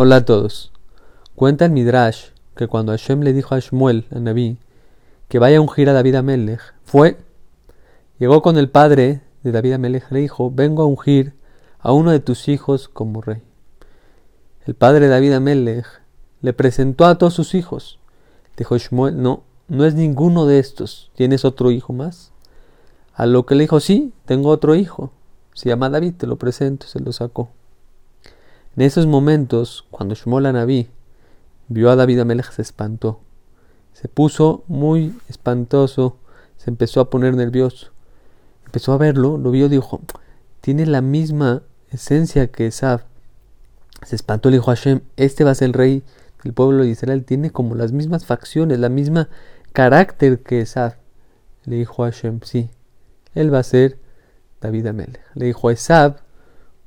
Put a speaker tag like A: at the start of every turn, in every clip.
A: Hola a todos. Cuenta el Midrash que cuando Hashem le dijo a Shmuel, a Naví, que vaya a ungir a David Amelech, fue, llegó con el padre de David Amelech, le dijo, vengo a ungir a uno de tus hijos como rey. El padre de David Amelech le presentó a todos sus hijos. Dijo Shmuel, no, no es ninguno de estos. ¿Tienes otro hijo más? A lo que le dijo, sí, tengo otro hijo. Se llama David, te lo presento, se lo sacó. En esos momentos, cuando Shmuel Anabí vio a David Amelech, se espantó. Se puso muy espantoso, se empezó a poner nervioso. Empezó a verlo, lo vio, dijo, tiene la misma esencia que Esab. Se espantó, le dijo a Hashem, este va a ser el rey del pueblo de Israel, tiene como las mismas facciones, la misma carácter que Esab. Le dijo a Hashem, sí, él va a ser David Amelech. Le dijo a Esab,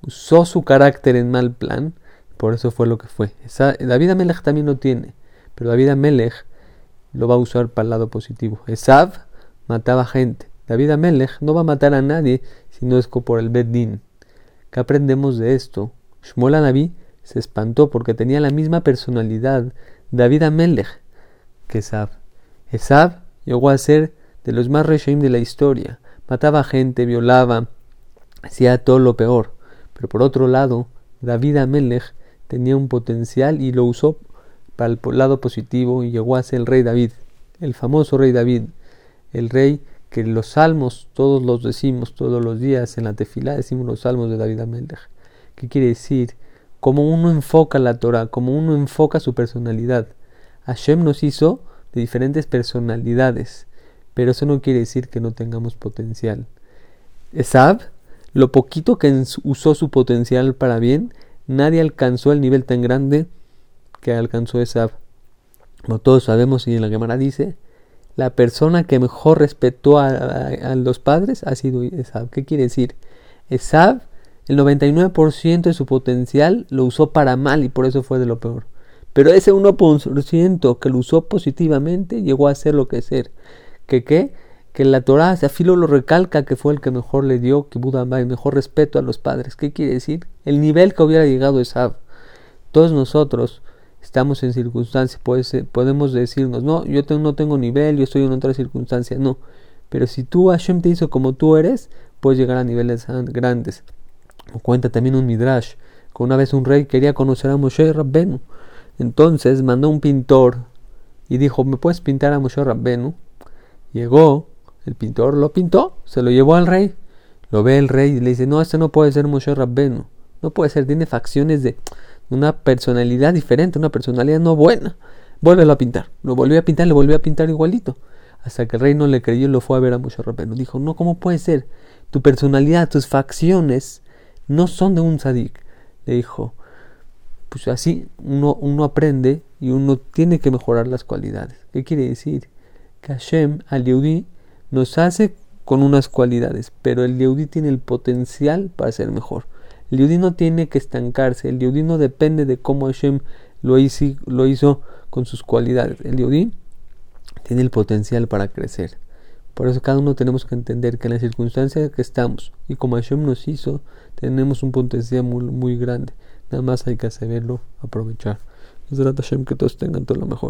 A: usó su carácter en mal plan, por eso fue lo que fue. David Amelech también lo tiene, pero David Amelech lo va a usar para el lado positivo. Esav mataba gente. David Amelech no va a matar a nadie si no es por el Beddin. ¿Qué aprendemos de esto? Shmuel Naví se espantó porque tenía la misma personalidad David Amelech que Esav. Esav llegó a ser de los más reshaim de la historia. Mataba gente, violaba, hacía todo lo peor. Pero por otro lado, David Amelech tenía un potencial y lo usó para el lado positivo y llegó a ser el rey David, el famoso rey David, el rey que los salmos todos los decimos todos los días en la tefilá decimos los salmos de David Amelech. ¿Qué quiere decir? Como uno enfoca la Torah, como uno enfoca su personalidad. Hashem nos hizo de diferentes personalidades, pero eso no quiere decir que no tengamos potencial. Esab lo poquito que usó su potencial para bien, nadie alcanzó el nivel tan grande que alcanzó Esab. Como todos sabemos, y en la Gemara dice, la persona que mejor respetó a, los padres ha sido Esab. ¿Qué quiere decir? Esab, el 99% de su potencial lo usó para mal y por eso fue de lo peor. Pero ese 1% que lo usó positivamente llegó a ser lo que ser. ¿Que qué? Que la Torah, Afilo lo recalca que fue el que mejor le dio, que Buda el mejor respeto a los padres. ¿Qué quiere decir? El nivel que hubiera llegado Esab. Todos nosotros estamos en circunstancias, podemos decirnos, no, yo no tengo nivel, yo estoy en otra circunstancia. No, pero si tú Hashem te hizo como tú eres, puedes llegar a niveles grandes. O cuenta también un Midrash, que una vez un rey quería conocer a Moshe Rabbenu. Entonces mandó un pintor y dijo, ¿me puedes pintar a Moshe Rabbenu? Llegó el pintor lo pintó, se lo llevó al rey. Lo ve el rey y le dice, no, este no puede ser Moshe Rabbenu. No puede ser, tiene facciones de una personalidad diferente, una personalidad no buena. Vuélvelo a pintar. Lo volvió a pintar, le volvió a pintar igualito. Hasta que el rey no le creyó y lo fue a ver a Moshe Rabbenu. Dijo, no, ¿cómo puede ser? Tu personalidad, tus facciones no son de un sadik. Le dijo, pues así uno, uno aprende y uno tiene que mejorar las cualidades. ¿Qué quiere decir? Que Hashem al nos hace con unas cualidades, pero el Yehudi tiene el potencial para ser mejor. El Yehudi no tiene que estancarse, el Yehudi no depende de cómo Hashem lo hizo, lo hizo con sus cualidades. El Yehudi tiene el potencial para crecer. Por eso cada uno tenemos que entender que en la circunstancia que estamos y como Hashem nos hizo, tenemos un potencial muy, muy grande. Nada más hay que saberlo aprovechar. Hashem que todos tengan todo lo mejor.